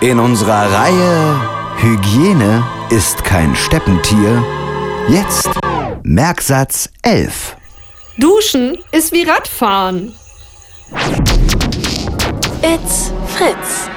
In unserer Reihe Hygiene ist kein Steppentier. Jetzt Merksatz 11. Duschen ist wie Radfahren. It's Fritz.